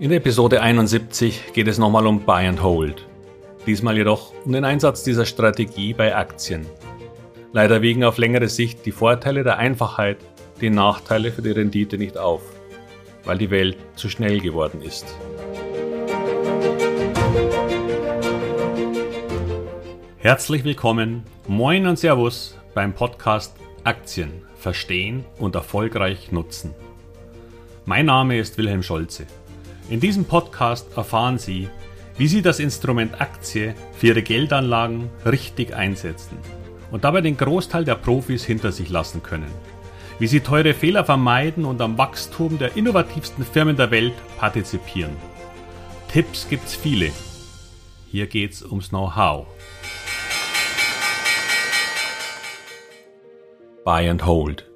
In Episode 71 geht es nochmal um Buy and Hold. Diesmal jedoch um den Einsatz dieser Strategie bei Aktien. Leider wiegen auf längere Sicht die Vorteile der Einfachheit die Nachteile für die Rendite nicht auf, weil die Welt zu schnell geworden ist. Herzlich willkommen, moin und Servus beim Podcast Aktien verstehen und erfolgreich nutzen. Mein Name ist Wilhelm Scholze. In diesem Podcast erfahren Sie, wie Sie das Instrument Aktie für Ihre Geldanlagen richtig einsetzen und dabei den Großteil der Profis hinter sich lassen können. Wie Sie teure Fehler vermeiden und am Wachstum der innovativsten Firmen der Welt partizipieren. Tipps gibt's viele. Hier geht's ums Know-how. Buy and Hold.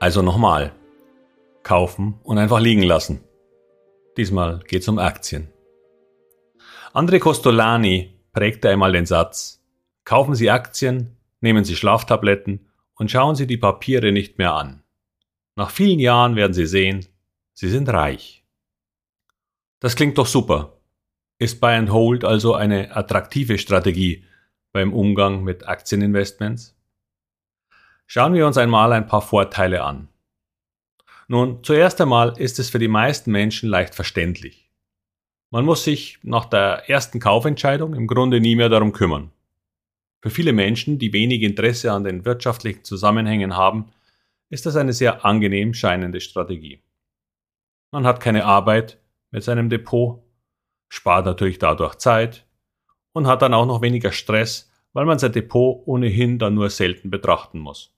Also nochmal. Kaufen und einfach liegen lassen. Diesmal geht es um Aktien. André Costolani prägte einmal den Satz, kaufen Sie Aktien, nehmen Sie Schlaftabletten und schauen Sie die Papiere nicht mehr an. Nach vielen Jahren werden Sie sehen, Sie sind reich. Das klingt doch super. Ist Buy and Hold also eine attraktive Strategie beim Umgang mit Aktieninvestments? Schauen wir uns einmal ein paar Vorteile an. Nun, zuerst einmal ist es für die meisten Menschen leicht verständlich. Man muss sich nach der ersten Kaufentscheidung im Grunde nie mehr darum kümmern. Für viele Menschen, die wenig Interesse an den wirtschaftlichen Zusammenhängen haben, ist das eine sehr angenehm scheinende Strategie. Man hat keine Arbeit mit seinem Depot, spart natürlich dadurch Zeit und hat dann auch noch weniger Stress, weil man sein Depot ohnehin dann nur selten betrachten muss.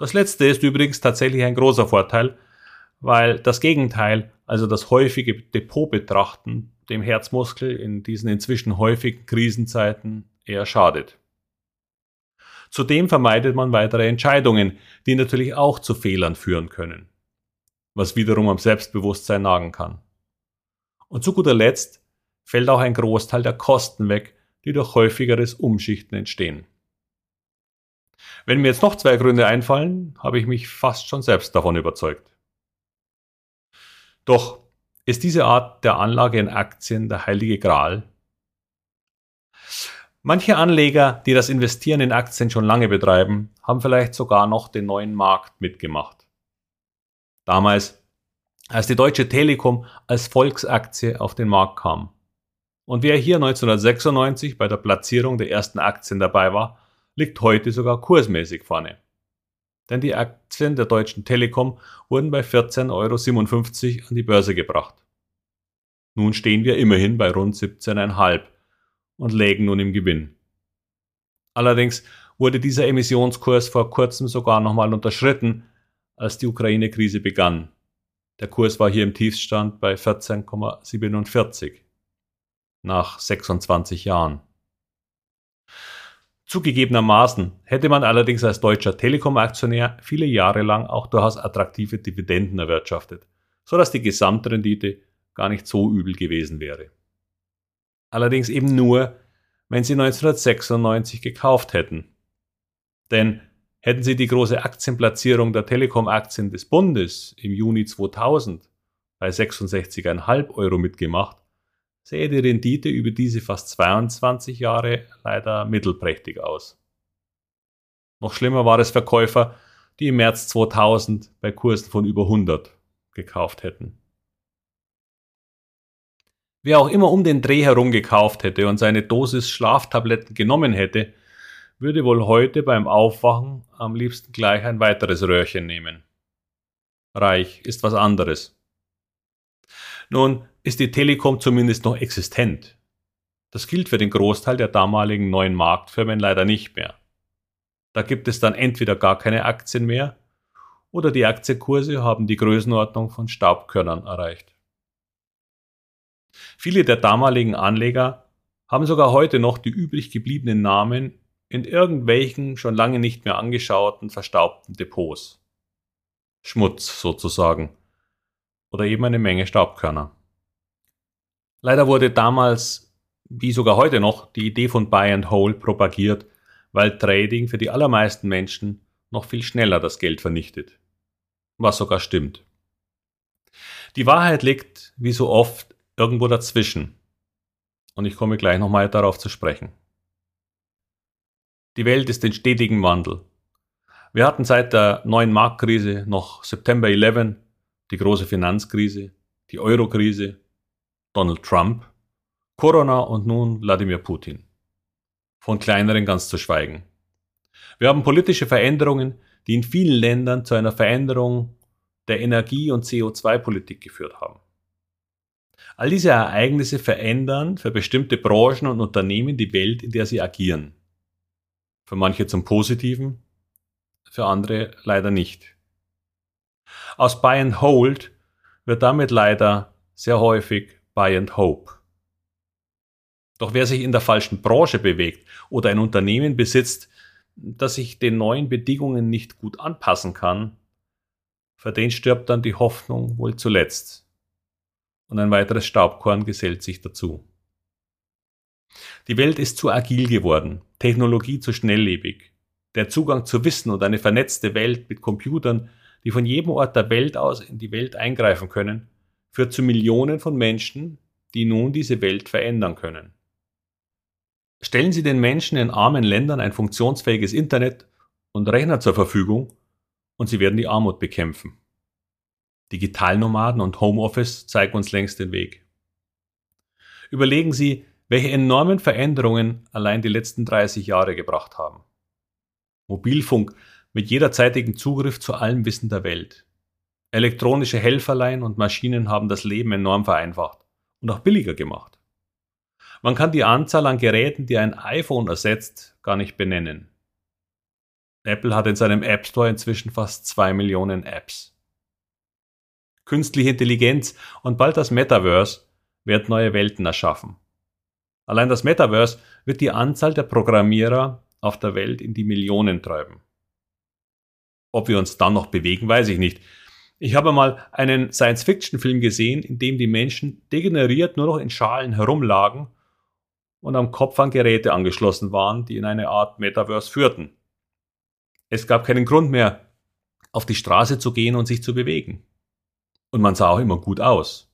Das letzte ist übrigens tatsächlich ein großer Vorteil, weil das Gegenteil, also das häufige Depot betrachten, dem Herzmuskel in diesen inzwischen häufigen Krisenzeiten eher schadet. Zudem vermeidet man weitere Entscheidungen, die natürlich auch zu Fehlern führen können, was wiederum am Selbstbewusstsein nagen kann. Und zu guter Letzt fällt auch ein Großteil der Kosten weg, die durch häufigeres Umschichten entstehen. Wenn mir jetzt noch zwei Gründe einfallen, habe ich mich fast schon selbst davon überzeugt. Doch ist diese Art der Anlage in Aktien der heilige Gral? Manche Anleger, die das Investieren in Aktien schon lange betreiben, haben vielleicht sogar noch den neuen Markt mitgemacht. Damals, als die Deutsche Telekom als Volksaktie auf den Markt kam. Und wer hier 1996 bei der Platzierung der ersten Aktien dabei war, liegt heute sogar kursmäßig vorne. Denn die Aktien der Deutschen Telekom wurden bei 14,57 Euro an die Börse gebracht. Nun stehen wir immerhin bei rund 17,5 und lägen nun im Gewinn. Allerdings wurde dieser Emissionskurs vor kurzem sogar nochmal unterschritten, als die Ukraine-Krise begann. Der Kurs war hier im Tiefstand bei 14,47 nach 26 Jahren. Zugegebenermaßen hätte man allerdings als deutscher Telekom-Aktionär viele Jahre lang auch durchaus attraktive Dividenden erwirtschaftet, so dass die Gesamtrendite gar nicht so übel gewesen wäre. Allerdings eben nur, wenn sie 1996 gekauft hätten. Denn hätten sie die große Aktienplatzierung der Telekom-Aktien des Bundes im Juni 2000 bei 66,5 Euro mitgemacht, sähe die Rendite über diese fast 22 Jahre leider mittelprächtig aus. Noch schlimmer war es Verkäufer, die im März 2000 bei Kursen von über 100 gekauft hätten. Wer auch immer um den Dreh herum gekauft hätte und seine Dosis Schlaftabletten genommen hätte, würde wohl heute beim Aufwachen am liebsten gleich ein weiteres Röhrchen nehmen. Reich ist was anderes. Nun ist die Telekom zumindest noch existent. Das gilt für den Großteil der damaligen neuen Marktfirmen leider nicht mehr. Da gibt es dann entweder gar keine Aktien mehr oder die Aktienkurse haben die Größenordnung von Staubkörnern erreicht. Viele der damaligen Anleger haben sogar heute noch die übrig gebliebenen Namen in irgendwelchen schon lange nicht mehr angeschauten verstaubten Depots. Schmutz sozusagen oder eben eine Menge Staubkörner. Leider wurde damals, wie sogar heute noch, die Idee von Buy and Hold propagiert, weil Trading für die allermeisten Menschen noch viel schneller das Geld vernichtet. Was sogar stimmt. Die Wahrheit liegt, wie so oft, irgendwo dazwischen. Und ich komme gleich nochmal darauf zu sprechen. Die Welt ist in stetigem Wandel. Wir hatten seit der neuen Marktkrise noch September 11, die große Finanzkrise, die Eurokrise, Donald Trump, Corona und nun Wladimir Putin. Von kleineren ganz zu schweigen. Wir haben politische Veränderungen, die in vielen Ländern zu einer Veränderung der Energie- und CO2-Politik geführt haben. All diese Ereignisse verändern für bestimmte Branchen und Unternehmen die Welt, in der sie agieren. Für manche zum Positiven, für andere leider nicht. Aus Buy and Hold wird damit leider sehr häufig Buy and Hope. Doch wer sich in der falschen Branche bewegt oder ein Unternehmen besitzt, das sich den neuen Bedingungen nicht gut anpassen kann, für den stirbt dann die Hoffnung wohl zuletzt. Und ein weiteres Staubkorn gesellt sich dazu. Die Welt ist zu agil geworden, Technologie zu schnelllebig. Der Zugang zu Wissen und eine vernetzte Welt mit Computern, die von jedem Ort der Welt aus in die Welt eingreifen können, führt zu Millionen von Menschen, die nun diese Welt verändern können. Stellen Sie den Menschen in armen Ländern ein funktionsfähiges Internet und Rechner zur Verfügung und Sie werden die Armut bekämpfen. Digitalnomaden und Homeoffice zeigen uns längst den Weg. Überlegen Sie, welche enormen Veränderungen allein die letzten 30 Jahre gebracht haben. Mobilfunk mit jederzeitigen Zugriff zu allem Wissen der Welt. Elektronische Helferlein und Maschinen haben das Leben enorm vereinfacht und auch billiger gemacht. Man kann die Anzahl an Geräten, die ein iPhone ersetzt, gar nicht benennen. Apple hat in seinem App Store inzwischen fast zwei Millionen Apps. Künstliche Intelligenz und bald das Metaverse wird neue Welten erschaffen. Allein das Metaverse wird die Anzahl der Programmierer auf der Welt in die Millionen treiben. Ob wir uns dann noch bewegen, weiß ich nicht. Ich habe mal einen Science-Fiction-Film gesehen, in dem die Menschen degeneriert nur noch in Schalen herumlagen und am Kopf an Geräte angeschlossen waren, die in eine Art Metaverse führten. Es gab keinen Grund mehr, auf die Straße zu gehen und sich zu bewegen. Und man sah auch immer gut aus.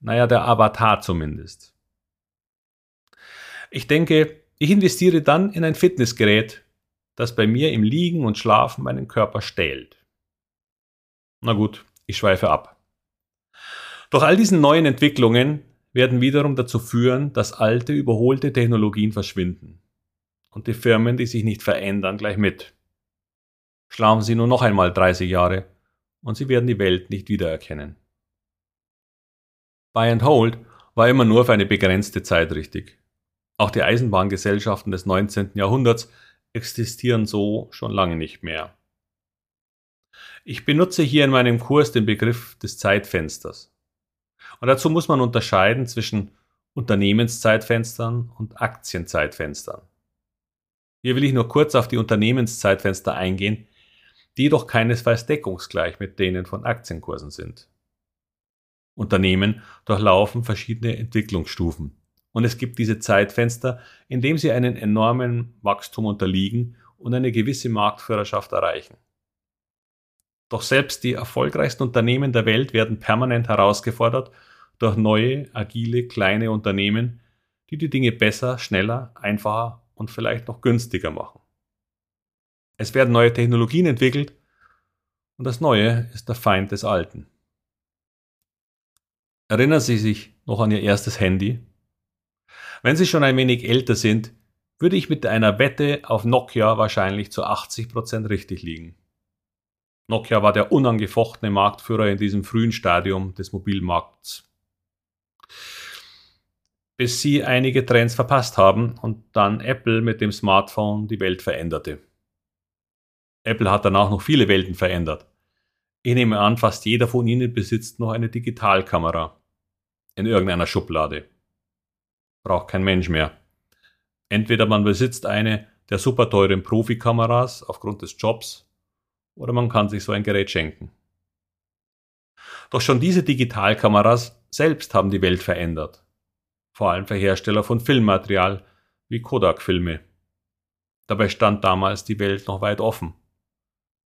Naja, der Avatar zumindest. Ich denke, ich investiere dann in ein Fitnessgerät, das bei mir im Liegen und Schlafen meinen Körper stählt. Na gut, ich schweife ab. Doch all diesen neuen Entwicklungen werden wiederum dazu führen, dass alte, überholte Technologien verschwinden. Und die Firmen, die sich nicht verändern, gleich mit. Schlafen Sie nur noch einmal 30 Jahre und Sie werden die Welt nicht wiedererkennen. Buy and Hold war immer nur für eine begrenzte Zeit richtig. Auch die Eisenbahngesellschaften des 19. Jahrhunderts existieren so schon lange nicht mehr. Ich benutze hier in meinem Kurs den Begriff des Zeitfensters. Und dazu muss man unterscheiden zwischen Unternehmenszeitfenstern und Aktienzeitfenstern. Hier will ich nur kurz auf die Unternehmenszeitfenster eingehen, die jedoch keinesfalls deckungsgleich mit denen von Aktienkursen sind. Unternehmen durchlaufen verschiedene Entwicklungsstufen und es gibt diese Zeitfenster, in dem sie einen enormen Wachstum unterliegen und eine gewisse Marktführerschaft erreichen. Doch selbst die erfolgreichsten Unternehmen der Welt werden permanent herausgefordert durch neue, agile, kleine Unternehmen, die die Dinge besser, schneller, einfacher und vielleicht noch günstiger machen. Es werden neue Technologien entwickelt und das Neue ist der Feind des Alten. Erinnern Sie sich noch an Ihr erstes Handy? Wenn Sie schon ein wenig älter sind, würde ich mit einer Wette auf Nokia wahrscheinlich zu 80% richtig liegen. Nokia war der unangefochtene Marktführer in diesem frühen Stadium des Mobilmarkts. Bis sie einige Trends verpasst haben und dann Apple mit dem Smartphone die Welt veränderte. Apple hat danach noch viele Welten verändert. Ich nehme an, fast jeder von Ihnen besitzt noch eine Digitalkamera. In irgendeiner Schublade. Braucht kein Mensch mehr. Entweder man besitzt eine der super teuren Profikameras aufgrund des Jobs oder man kann sich so ein Gerät schenken. Doch schon diese Digitalkameras selbst haben die Welt verändert. Vor allem für Hersteller von Filmmaterial wie Kodak-Filme. Dabei stand damals die Welt noch weit offen.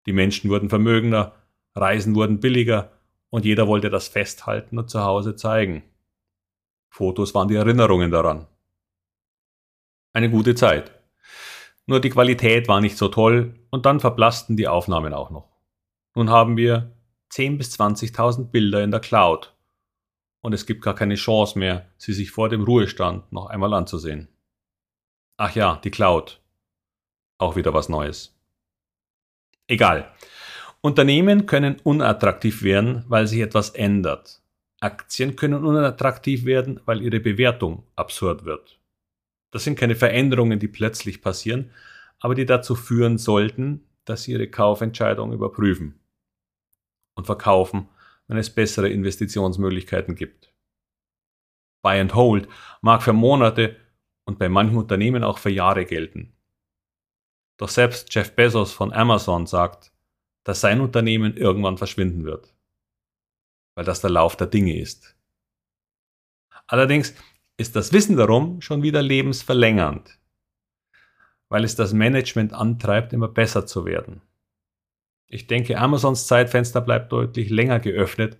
Die Menschen wurden vermögender, Reisen wurden billiger und jeder wollte das festhalten und zu Hause zeigen. Fotos waren die Erinnerungen daran. Eine gute Zeit. Nur die Qualität war nicht so toll und dann verblassten die Aufnahmen auch noch. Nun haben wir 10.000 bis 20.000 Bilder in der Cloud und es gibt gar keine Chance mehr, sie sich vor dem Ruhestand noch einmal anzusehen. Ach ja, die Cloud. Auch wieder was Neues. Egal. Unternehmen können unattraktiv werden, weil sich etwas ändert. Aktien können unattraktiv werden, weil ihre Bewertung absurd wird. Das sind keine Veränderungen, die plötzlich passieren, aber die dazu führen sollten, dass sie ihre Kaufentscheidung überprüfen und verkaufen, wenn es bessere Investitionsmöglichkeiten gibt. Buy and Hold mag für Monate und bei manchen Unternehmen auch für Jahre gelten. Doch selbst Jeff Bezos von Amazon sagt, dass sein Unternehmen irgendwann verschwinden wird, weil das der Lauf der Dinge ist. Allerdings ist das Wissen darum schon wieder lebensverlängernd, weil es das Management antreibt, immer besser zu werden. Ich denke, Amazons Zeitfenster bleibt deutlich länger geöffnet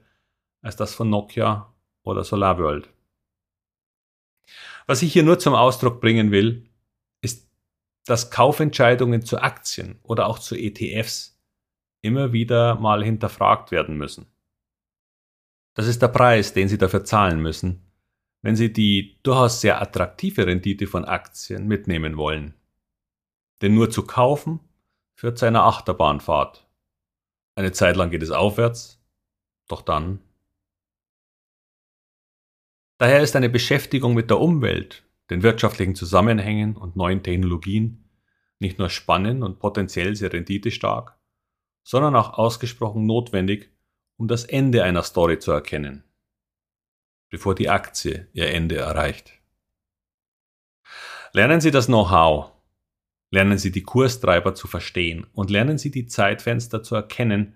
als das von Nokia oder SolarWorld. Was ich hier nur zum Ausdruck bringen will, ist, dass Kaufentscheidungen zu Aktien oder auch zu ETFs immer wieder mal hinterfragt werden müssen. Das ist der Preis, den Sie dafür zahlen müssen, wenn Sie die durchaus sehr attraktive Rendite von Aktien mitnehmen wollen. Denn nur zu kaufen führt zu einer Achterbahnfahrt. Eine Zeit lang geht es aufwärts, doch dann. Daher ist eine Beschäftigung mit der Umwelt, den wirtschaftlichen Zusammenhängen und neuen Technologien nicht nur spannend und potenziell sehr renditestark, sondern auch ausgesprochen notwendig, um das Ende einer Story zu erkennen bevor die Aktie ihr Ende erreicht. Lernen Sie das Know-how, lernen Sie die Kurstreiber zu verstehen und lernen Sie die Zeitfenster zu erkennen,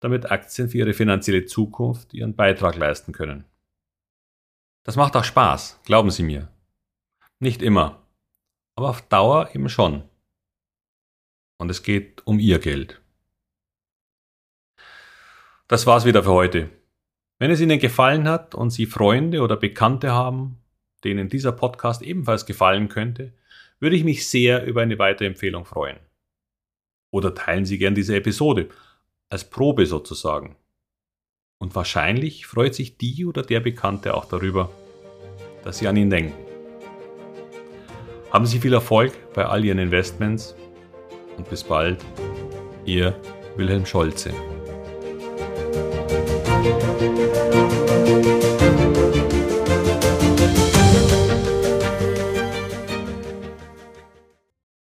damit Aktien für Ihre finanzielle Zukunft ihren Beitrag leisten können. Das macht auch Spaß, glauben Sie mir. Nicht immer, aber auf Dauer eben schon. Und es geht um Ihr Geld. Das war's wieder für heute. Wenn es Ihnen gefallen hat und Sie Freunde oder Bekannte haben, denen dieser Podcast ebenfalls gefallen könnte, würde ich mich sehr über eine Weiterempfehlung freuen. Oder teilen Sie gern diese Episode, als Probe sozusagen. Und wahrscheinlich freut sich die oder der Bekannte auch darüber, dass Sie an ihn denken. Haben Sie viel Erfolg bei all Ihren Investments und bis bald, Ihr Wilhelm Scholze.